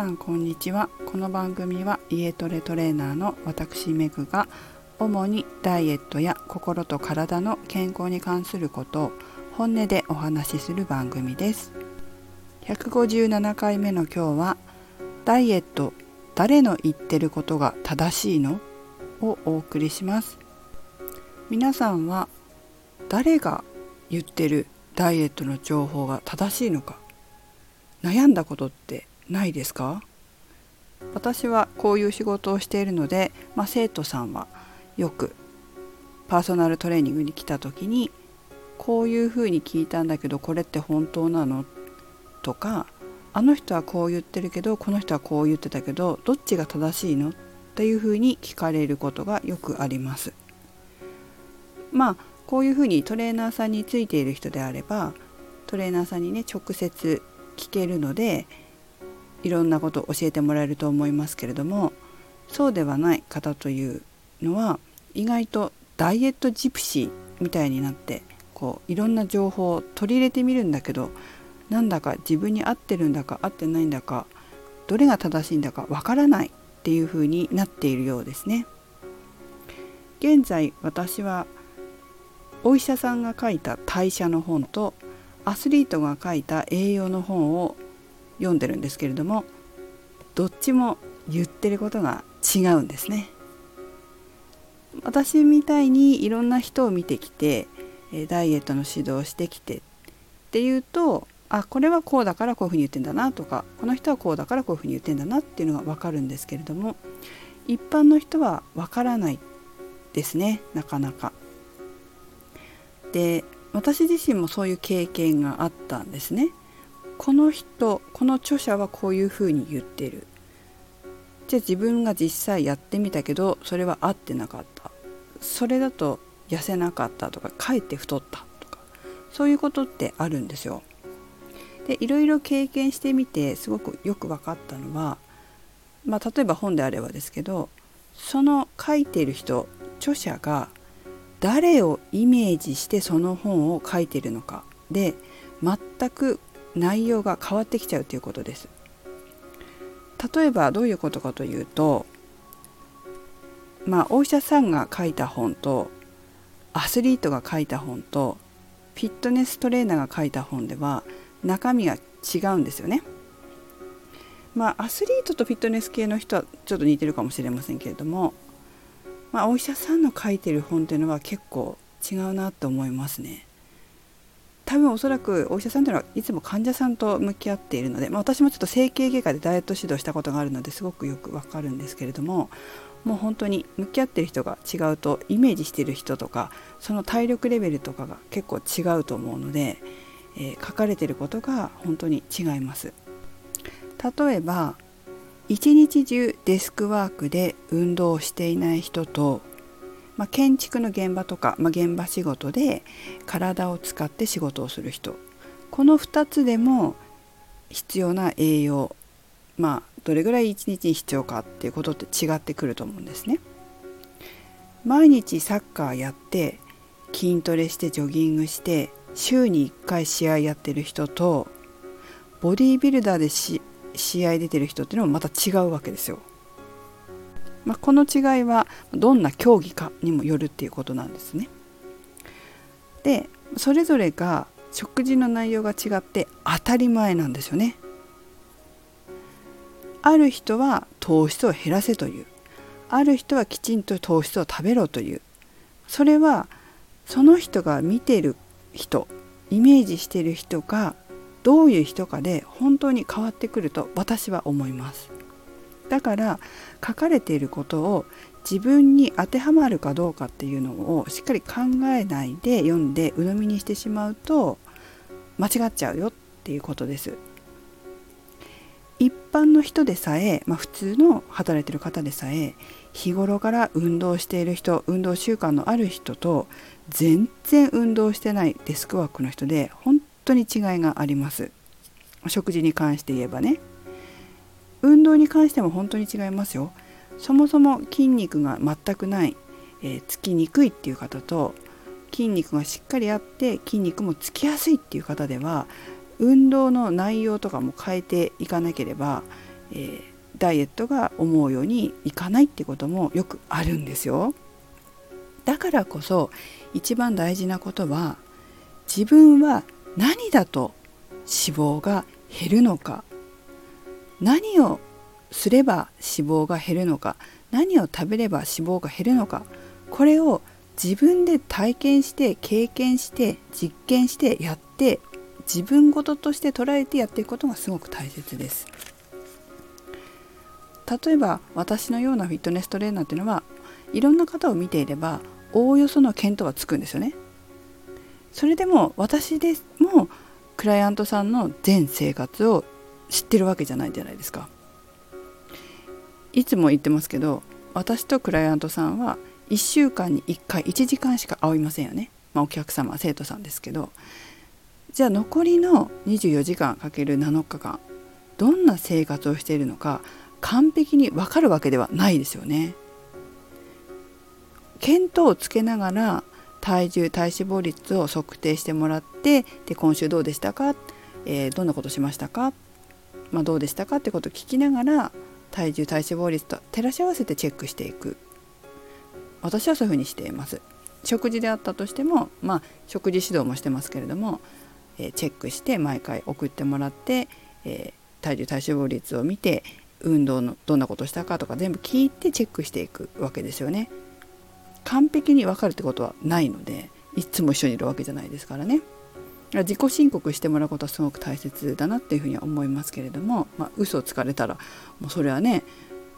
さんこんにちは。この番組は家トレトレーナーの私メグが主にダイエットや心と体の健康に関することを本音でお話しする番組です。157回目の今日はダイエット誰の言ってることが正しいの？をお送りします。皆さんは誰が言ってるダイエットの情報が正しいのか？悩んだことってないですか？私はこういう仕事をしているので、まあ、生徒さんはよくパーソナルトレーニングに来た時にこういうふうに聞いたんだけどこれって本当なの？とかあの人はこう言ってるけどこの人はこう言ってたけどどっちが正しいの？っていうふうに聞かれることがよくあります。まあこういうふうにトレーナーさんについている人であればトレーナーさんにね直接聞けるのでいろんなことを教えてもらえると思いますけれどもそうではない方というのは意外とダイエットジプシーみたいになってこういろんな情報を取り入れてみるんだけどなんだか自分に合ってるんだか合ってないんだかどれが正しいんだかわからないっていうふうになっているようですね。現在私はお医者さんが書いた代謝の本とアスリートが書いた栄養の本を読んでるんですけれどもどっちも言ってることが違うんですね。私みたいにいろんな人を見てきてダイエットの指導をしてきてっていうとあこれはこうだからこういうふうに言ってんだなとかこの人はこうだからこういうふうに言ってんだなっていうのが分かるんですけれども一般の人は分からないですねなかなか。で私自身もそういう経験があったんですね。この人この著者はこういうふうに言ってる。じゃあ自分が実際やってみたけどそれは合ってなかった。それだと痩せなかったとかかえって太ったとかそういうことってあるんですよ。でいろいろ経験してみてすごくよく分かったのは、まあ、例えば本であればですけどその書いている人著者が誰をイメージしてその本を書いてるのか。で全く内容が変わってきちゃうということです。例えばどういうことかというとまあお医者さんが書いた本とアスリートが書いた本とフィットネストレーナーが書いた本では中身が違うんですよね。まあアスリートとフィットネス系の人はちょっと似てるかもしれませんけれども、まあ、お医者さんの書いてる本っていうのは結構違うなと思いますね。多分おそらくお医者さんというのはいつも患者さんと向き合っているので、まあ、私もちょっと整形外科でダイエット指導したことがあるのですごくよくわかるんですけれどももう本当に向き合ってる人が違うとイメージしてる人とかその体力レベルとかが結構違うと思うので、えー、書かれてることが本当に違います。例えば一日中デスクワークで運動をしていない人とまあ、建築の現場とか、まあ、現場仕事で体を使って仕事をする人この2つでも必要な栄養まあどれぐらい1日に必要かっていうことって違ってくると思うんですね。毎日サッカーやって筋トレしてジョギングして週に1回試合やってる人とボディービルダーで試合出てる人っていうのもまた違うわけですよ。まあ、この違いはどんな競技かにもよるっていうことなんですね。でそれぞれが食事の内容が違って当たり前なんですよね。ある人は糖質を減らせというある人はきちんと糖質を食べろというそれはその人が見てる人イメージしてる人がどういう人かで本当に変わってくると私は思います。だから書かれていることを自分に当てはまるかどうかっていうのをしっかり考えないで読んで鵜呑みにしてしまうと間違っちゃうよっていうことです。一般の人でさえ、まあ、普通の働いてる方でさえ日頃から運動している人運動習慣のある人と全然運動してないデスクワークの人で本当に違いがあります食事に関して言えばね運動に関しても本当に違いますよそもそも筋肉が全くない、えー、つきにくいっていう方と筋肉がしっかりあって筋肉もつきやすいっていう方では運動の内容とかも変えていかなければえー、ダイエットが思うようにいかないってこともよくあるんですよ。だからこそ一番大事なことは自分は何だと脂肪が減るのか何をすれば脂肪が減るのか何を食べれば脂肪が減るのかこれを自分で体験して経験して実験してやって自分事として捉えてやっていくことがすごく大切です。例えば私のようなフィットネストレーナーっていうのはいろんな方を見ていればおおよその見当はつくんですよね。それでも私でもクライアントさんの全生活を知ってるわけじゃないじゃないですか。いつも言ってますけど私とクライアントさんは1週間に1回1時間しか会いませんよね、まあ、お客様生徒さんですけどじゃあ残りの24時間かける7日間どんな生活をしているのか完璧に分かるわけではないですよね。見当をつけながら体重体脂肪率を測定してもらってで今週どうでしたか、えー、どんなことしましたか、まあ、どうでしたかってことを聞きながら体重体脂肪率と照らし合わせてチェックしていく。私はそういうふうにしています。食事であったとしてもまあ食事指導もしてますけれども、えー、チェックして毎回送ってもらって、えー、体重体脂肪率を見て運動のどんなことしたかとか全部聞いてチェックしていくわけですよね。完璧に分かるってことはないのでいつも一緒にいるわけじゃないですからね。自己申告してもらうことはすごく大切だなっていうふうには思いますけれども、まあ、嘘をつかれたらもうそれはね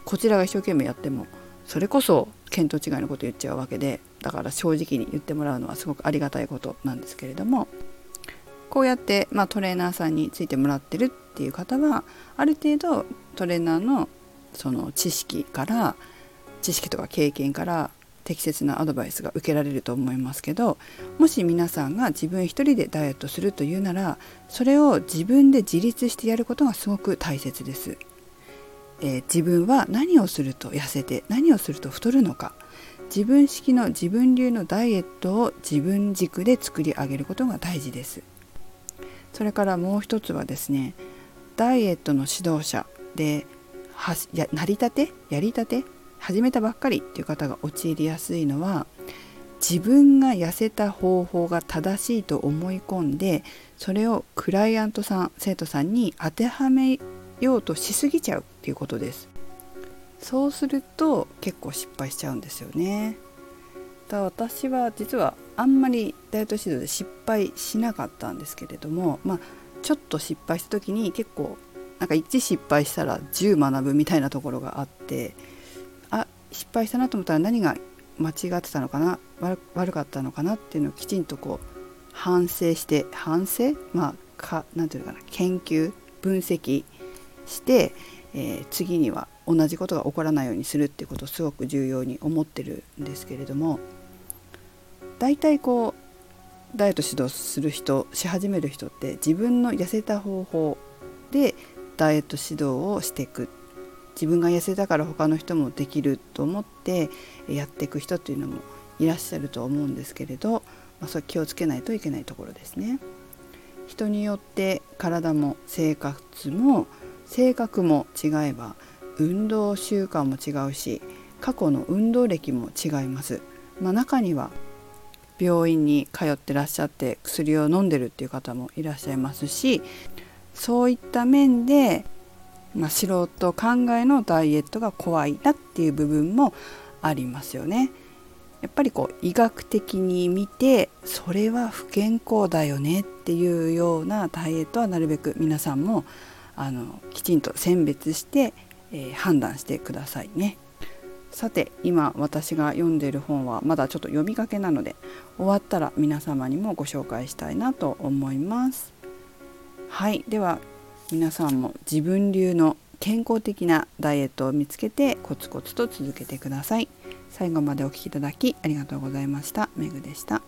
こちらが一生懸命やってもそれこそ見当違いのこと言っちゃうわけでだから正直に言ってもらうのはすごくありがたいことなんですけれどもこうやって、まあ、トレーナーさんについてもらってるっていう方はある程度トレーナーのその知識から知識とか経験から適切なアドバイスが受けられると思いますけどもし皆さんが自分一人でダイエットするというならそれを自分で自立してやることがすごく大切です。えー、自分は何をすると痩せて何をすると太るのか。自分式の自分流のダイエットを自分軸で作り上げることが大事です。それからもう一つはですねダイエットの指導者ではや成り立て？やりたて？始めたばっかりっていう方が陥りやすいのは自分が痩せた方法が正しいと思い込んでそれをクライアントさん生徒さんに当てはめようとしすぎちゃうっていうことです。そうすると結構失敗しちゃうんですよね。だ私は実はあんまりダイエット指導で失敗しなかったんですけれどもまあちょっと失敗した時に結構なんか1失敗したら10学ぶみたいなところがあって失敗したなと思ったら何が間違ってたのかな？悪かったのかなっていうのをきちんとこう反省して反省？まあかなんていうのかな？研究分析して、えー、次には同じことが起こらないようにするっていうことをすごく重要に思ってるんですけれども大体こうダイエット指導する人し始める人って自分の痩せた方法でダイエット指導をしていく自分が痩せたから他の人もできると思ってやっていく人っていうのもいらっしゃると思うんですけれど、まあ、それ気をつけないといけないところですね。人によって体も生活も性格も違えば運動習慣も違うし過去の運動歴も違います。まあ、中には病院に通ってらっしゃって薬を飲んでるっていう方もいらっしゃいますしそういった面で、まあ、素人考えのダイエットが怖いなっていう部分もありますよね。やっぱりこう医学的に見てそれは不健康だよねっていうようなダイエットはなるべく皆さんもあのきちんと選別して、えー、判断してくださいね。さて今私が読んでいる本はまだちょっと読みかけなので終わったら皆様にもご紹介したいなと思いますはいでは皆さんも自分流の健康的なダイエットを見つけてコツコツと続けてください。最後までお聴きいただきありがとうございました。めぐでした。